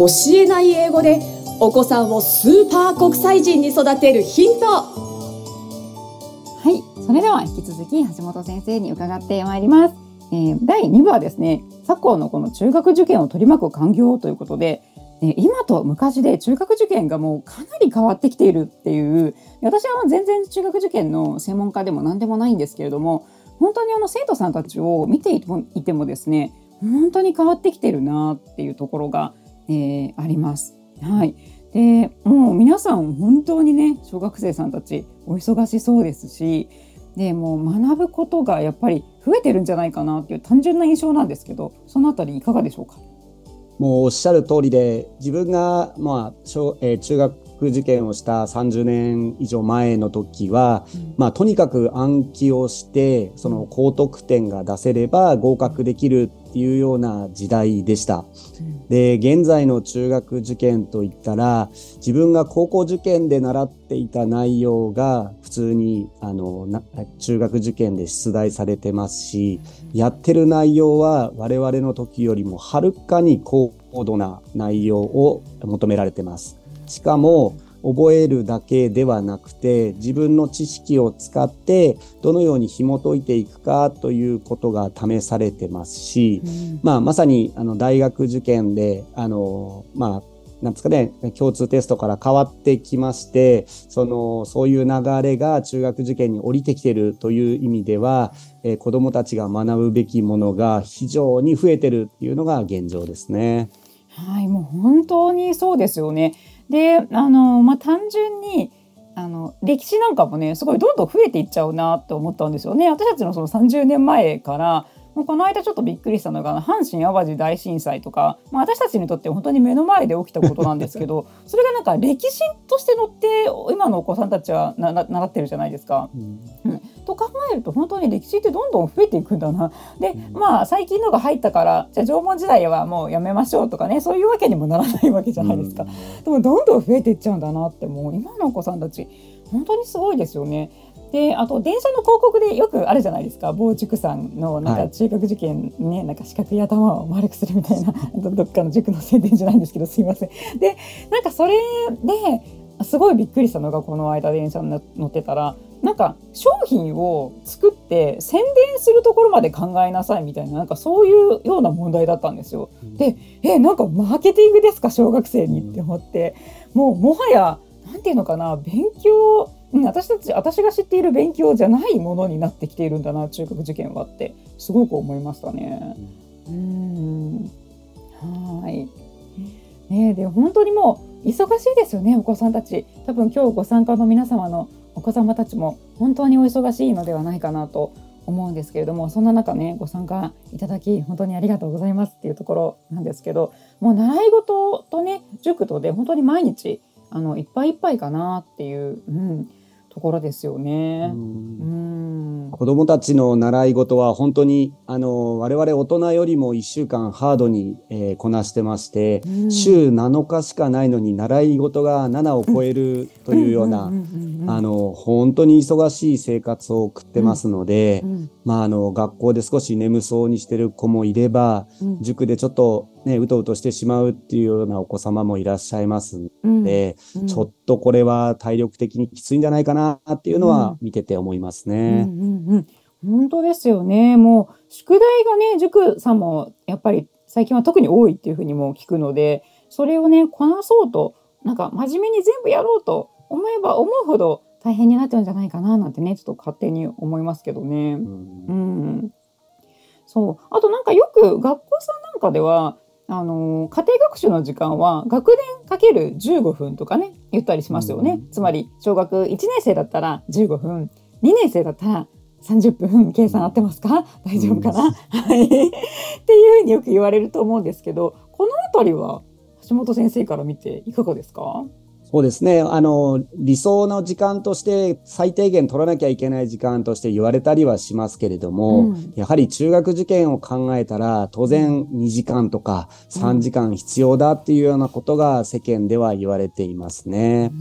教えない英語でお子さんをスーパー国際人に育てるヒント。はいそれでは引き続き橋本先生に伺ってまいります、えー、第2部はですね昨今のこの中学受験を取り巻く環境ということで今と昔で中学受験がもうかなり変わってきているっていう私は全然中学受験の専門家でも何でもないんですけれども本当にあの生徒さんたちを見ていてもですね本当に変わってきてるなっていうところが、えー、あります。はい、でもう皆さん本当にね小学生さんたちお忙しそうですしでもう学ぶことがやっぱり増えてるんじゃないかなっていう単純な印象なんですけどそのあたりいかがでしょうか？もうおっしゃる通りで自分が、まあ小えー、中学受験をした30年以上前の時は、うん、まあ、とにかく暗記をしてその高得点が出せれば合格できるっていうような時代でした。で現在の中学受験といったら自分が高校受験で習っていた内容が普通にあの中学受験で出題されてますしやってる内容は我々の時よりもはるかに高度な内容を求められてます。しかも覚えるだけではなくて自分の知識を使ってどのように紐解いていくかということが試されてますし、うん、まあ、まさにあの大学受験であの、まあ、なんですかね、共通テストから変わってきまして、その、そういう流れが中学受験に降りてきてるという意味では、えー、子供たちが学ぶべきものが非常に増えてるっていうのが現状ですね。はい、もう本当にそうですよね。であの、まあ、単純にあの歴史なんかもねすごいどんどん増えていっちゃうなって思ったんですよね。私たちのその30年前からもうこの間ちょっとびっくりしたのが阪神・淡路大震災とか、まあ、私たちにとって本当に目の前で起きたことなんですけど それがなんか歴史として載って今のお子さんたちはな習ってるじゃないですか。うん、うん、と考えると本当に歴史ってどんどん増えていくんだな。でまあ最近のが入ったからじゃあ縄文時代はもうやめましょうとかねそういうわけにもならないわけじゃないですか。うん、でもどんどん増えていっちゃうんだなってもう今のお子さんたち本当にすごいですよね。であと電車の広告でよくあるじゃないですか傍塾さんのなんか中学受験ね、はい、なんか四角い頭を丸くするみたいな どっかの塾の宣伝じゃないんですけどすいません。でなんかそれですごいびっくりしたのがこの間電車に乗ってたらなんか商品を作って宣伝するところまで考えなさいみたいななんかそういうような問題だったんですよ。でえなんかマーケティングですか小学生にって思って。もうもはや何て言うのかな勉強私たち私が知っている勉強じゃないものになってきているんだな中学受験はってすごく思いましたね。うん。はい。ねで本当にもう忙しいですよねお子さんたち。多分今日ご参加の皆様のお子様たちも本当にお忙しいのではないかなと思うんですけれどもそんな中ねご参加いただき本当にありがとうございますっていうところなんですけどもう習い事とね塾とで本当に毎日あのいっぱいいっぱいかなっていう、うん、ところですよね。うん子どもたちの習い事は本当にあの我々大人よりも1週間ハードに、えー、こなしてまして、週7日しかないのに習い事が7を超えるというようなあの本当に忙しい生活を送ってますので、うんうん、まあ、あの学校で少し眠そうにしてる子もいれば、うん、塾でちょっとね、うとうとしてしまうっていうようなお子様もいらっしゃいますので、うん。うん、ちょっとこれは体力的にきついんじゃないかなっていうのは見てて思いますね。うんうんうん。本当ですよね。もう宿題がね、塾さんもやっぱり最近は特に多いっていうふうにも聞くので、それをね、こなそうと、なんか真面目に全部やろうと思えば思うほど大変になっちゃうんじゃないかななんてね、ちょっと勝手に思いますけどね。うん、うん。そう。あとなんかよく学校さんなんかでは、あの家庭学習の時間は学年かける15分とかね言ったりしますよね、うん、つまり小学1年生だったら15分2年生だったら30分計算合ってますか？大丈夫かな、うん、はい。っていうふうによく言われると思うんですけどこの辺りは橋本先生から見ていかがですか？そうですね。あの、理想の時間として最低限取らなきゃいけない時間として言われたりはしますけれども、うん、やはり中学受験を考えたら当然2時間とか3時間必要だっていうようなことが世間では言われていますね。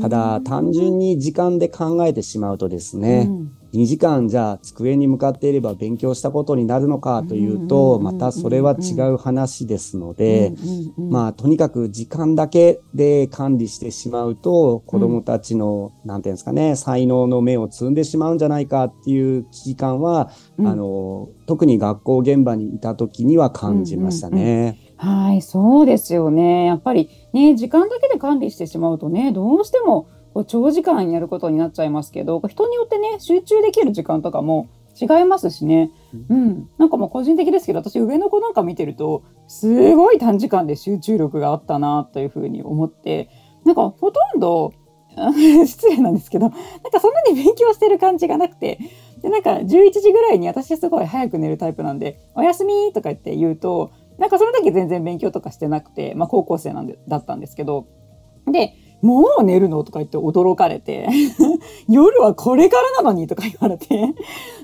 ただ単純に時間で考えてしまうとですね、うん2時間じゃあ机に向かっていれば勉強したことになるのかというと、またそれは違う話ですので、まあとにかく時間だけで管理してしまうと子どもたちの何、て言うんですかね才能の芽を摘んでしまうんじゃないかっていう危機感は、あの特に学校現場にいた時には感じましたね。はい、そうですよね。やっぱりね、時間だけで管理してしまうとね、どうしてもこう長時間やることになっちゃいますけど、人によってね、集中できる時間とかも違いますしね。うん。なんかもう個人的ですけど、私上の子なんか見てると、すごい短時間で集中力があったなというふうに思って、なんかほとんど、失礼なんですけど、なんかそんなに勉強してる感じがなくて、で、なんか11時ぐらいに私すごい早く寝るタイプなんで、おやすみとか言って言うと、なんかその時全然勉強とかしてなくて、まあ高校生なんで、だったんですけど、で、もう寝るの？とか言って驚かれて 夜はこれからなのに？とか言われて。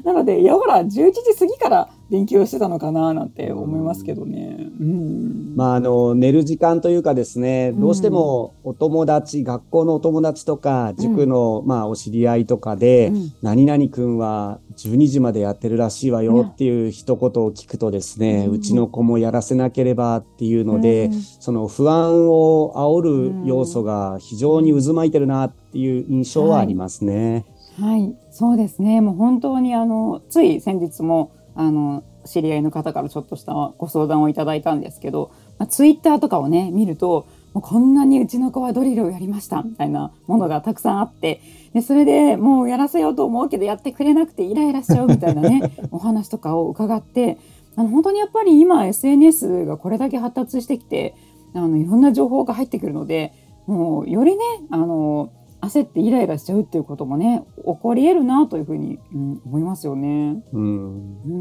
なので、いやほら、11時過ぎから勉強してたのかななんて思いますけどね。うん、まあ、あの、寝る時間というかですね、どうしてもお友達、うん、学校のお友達とか、塾の、まあ、お知り合いとかで、うん、何々くんは12時までやってるらしいわよっていう一言を聞くとですね、うちの子もやらせなければっていうので、その不安を煽る要素が非常に渦巻いてるなっていう印象はありますね。はい、はい、そうですね。もう本当にあの、つい先日も、あの知り合いの方からちょっとしたご相談をいただいたんですけど、まあ、ツイッターとかをね見るともうこんなにうちの子はドリルをやりましたみたいなものがたくさんあってでそれでもうやらせようと思うけどやってくれなくてイライラしちゃうみたいなね お話とかを伺ってあの本当にやっぱり今 SNS がこれだけ発達してきてあのいろんな情報が入ってくるのでもうよりねあの焦ってイライラしちゃうっていうこともね起こり得るなというふうに、うん、思いますよね。うん、う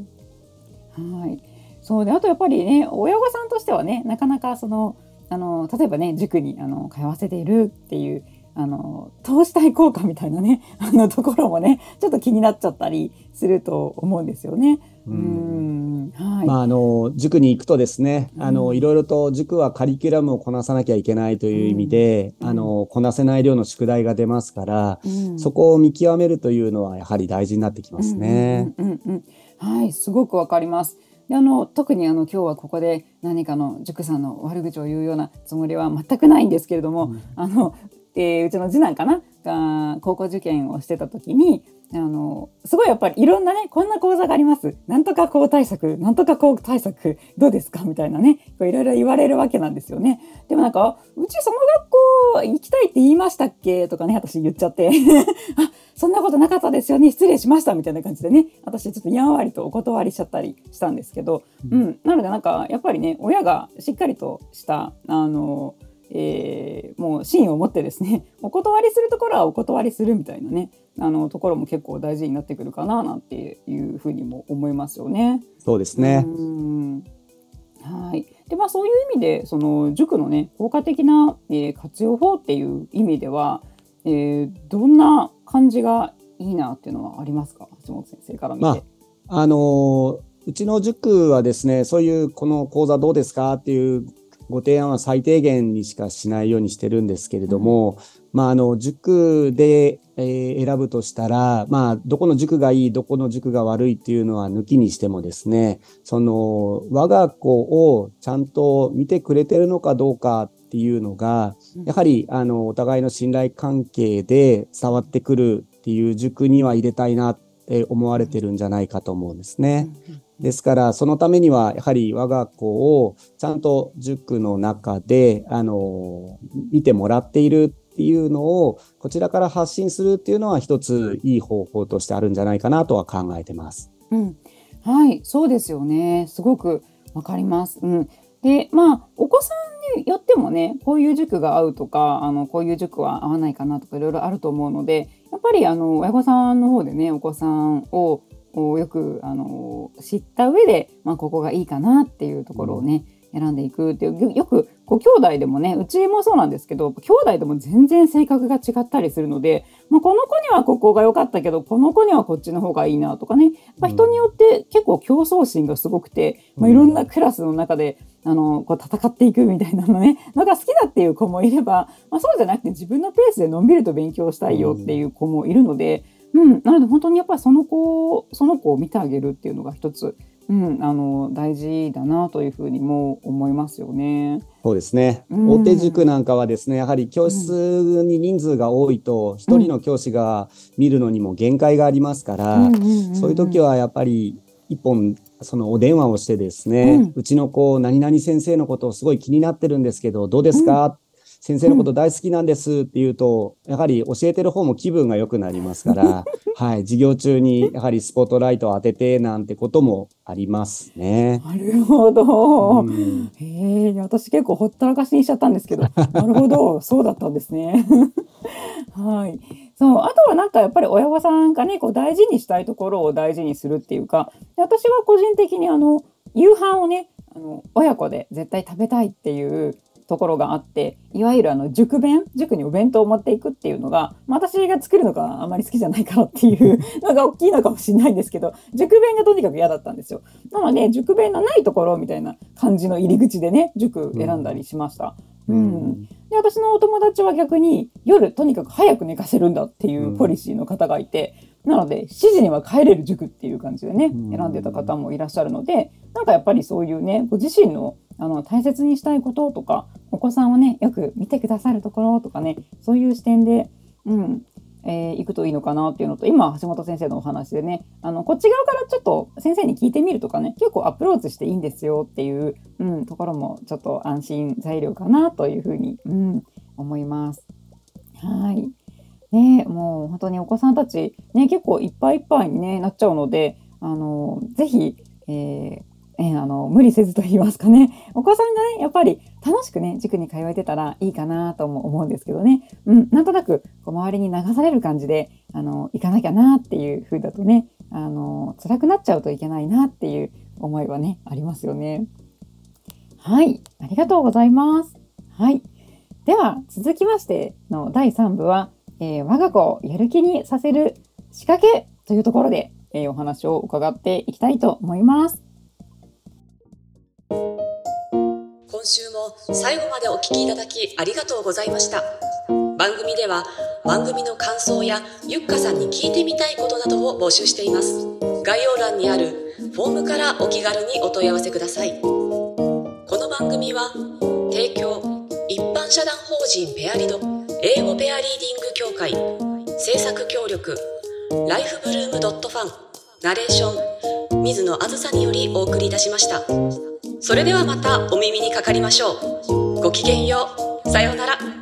ん。はい。そうであとやっぱりね親御さんとしてはねなかなかそのあの例えばね塾にあの通わせているっていうあの投資対効果みたいなね あのところもねちょっと気になっちゃったりすると思うんですよね。うんはい。まああの塾に行くとですね、あのいろいろと塾はカリキュラムをこなさなきゃいけないという意味で、うん、あのこなせない量の宿題が出ますから、うん、そこを見極めるというのはやはり大事になってきますね。はい、すごくわかります。であの特にあの今日はここで何かの塾さんの悪口を言うようなつもりは全くないんですけれども、うん、あのえー、うちの次男かなが高校受験をしてた時にあのすごいやっぱりいろんなねこんな講座があります。なんとかこう対策なんとかこう対策どうですか？みたいなねいろいろ言われるわけなんですよね。でもなんかうちその学校行きたいって言いましたっけ？とかね私言っちゃって。あそんなことなかったですよね。失礼しました。みたいな感じでね。私ちょっとやんわりとお断りしちゃったりしたんですけど、うん、うん、なのでなんかやっぱりね親がしっかりとしたあのえー、もう芯を持ってですね お断りするところはお断りするみたいなねあのところも結構大事になってくるかななんていうふうにも思いますよね。そうですねはいでまあ、そういう意味でその塾のね効果的な、えー、活用法っていう意味では、えー、どんな感じがいいなっていうのはありますか？橋本先生から見て。まあ、あのー、うちの塾はですねそういうこの講座どうですかっていうご提案は最低限にしかしないようにしてるんですけれども、うん、まあ、あの、塾で、えー、選ぶとしたら、まあ、どこの塾がいい、どこの塾が悪いっていうのは抜きにしてもですね、その、我が子をちゃんと見てくれてるのかどうかっていうのが、やはり、あの、お互いの信頼関係で伝わってくるっていう塾には入れたいなって思われてるんじゃないかと思うんですね。ですから、そのためには、やはり我が子をちゃんと塾の中で、あの、見てもらっているっていうのを、こちらから発信するっていうのは一ついい方法としてあるんじゃないかなとは考えてます。うん。はい、そうですよね。すごくわかります。うん。で、まあ、お子さんによってもね、こういう塾が合うとか、あの、こういう塾は合わないかなとかいろいろあると思うので、やっぱりあの、親御さんの方でね、お子さんををよくあの知った上で、まあ、ここがいいかなっていうところをね、選んでいくっていうよくご兄弟でもねうちもそうなんですけど兄弟でも全然性格が違ったりするので、まあ、この子にはここが良かったけどこの子にはこっちの方がいいなとかね、まあ、人によって結構競争心がすごくて、まあ、いろんなクラスの中であのこう戦っていくみたいなのねのが好きだっていう子もいれば、まあ、そうじゃなくて自分のペースでのんびりと勉強したいよっていう子もいるので。うん、なので本当にやっぱりその子をその子を見てあげるっていうのが一つ、うん、あの大事だなというふうにも思いますよね。そうですね。うん。大手塾なんかはですね、やはり教室に人数が多いと、一人の教師が見るのにも限界がありますから、そういう時は、はやっぱり一本そのお電話をしてですね、うん。うちの子何々先生のことをすごい気になってるんですけどどうですか、先生のこと大好きなんですって言うとやはり教えてる方も気分が良くなりますから、はい、授業中にやはりスポットライトを当ててなんてこともありますね。なるほど。うんへえ、私結構ほったらかしにしちゃったんですけど、なるほど、そうだったんですね。はい。そう、あとはなんかやっぱり親御さんがね、こう大事にしたいところを大事にするっていうか、で私は個人的にあの夕飯をね、あの親子で絶対食べたいっていうところがあって、いわゆるあの塾弁、塾にお弁当を持っていくっていうのが、まあ私が作るのがあまり好きじゃないからっていう のが大きいのかもしれないんですけど、塾弁がとにかく嫌だったんですよ。なので塾弁のないところみたいな感じの入り口でね塾選んだりしました。うん。で私のお友達は逆に夜とにかく早く寝かせるんだっていうポリシーの方がいて、なので7時には帰れる塾っていう感じでねうん。選んでた方もいらっしゃるのでなんかやっぱりそういうねご自身のあの大切にしたいこととかお子さんをねよく見てくださるところとかねそういう視点で、うんえー行くといいのかなっていうのと今橋本先生のお話でねあのこっち側からちょっと先生に聞いてみるとかね結構アプローチしていいんですよっていう、うん、ところもちょっと安心材料かなというふうに、うん、思います。はいね、もう本当にお子さんたち、ね、結構いっぱいいっぱいに、ね、なっちゃうのであのぜひ、えーえーあの無理せずと言いますかね お子さんがねやっぱり楽しくね塾に通えてたらいいかなとも思うんですけどね、うん、なんとなくこう周りに流される感じであの行かなきゃなっていう風だとねあの辛くなっちゃうといけないなっていう思いはねありますよね。はい、ありがとうございます。はい、では続きましての第3部は、えー我が子をやる気にさせる仕掛けというところで、えーお話を伺っていきたいと思います。今週も最後までお聞きいただきありがとうございました。番組では番組の感想やゆっかさんに聞いてみたいことなどを募集しています。概要欄にあるフォームからお気軽にお問い合わせください。この番組は提供一般社団法人ペアリド英語ペアリーディング協会制作協力ライフブルームドットファンナレーション水野あずさによりお送りいたしました。それではまたお耳にかかりましょう。ごきげんよう。さようなら。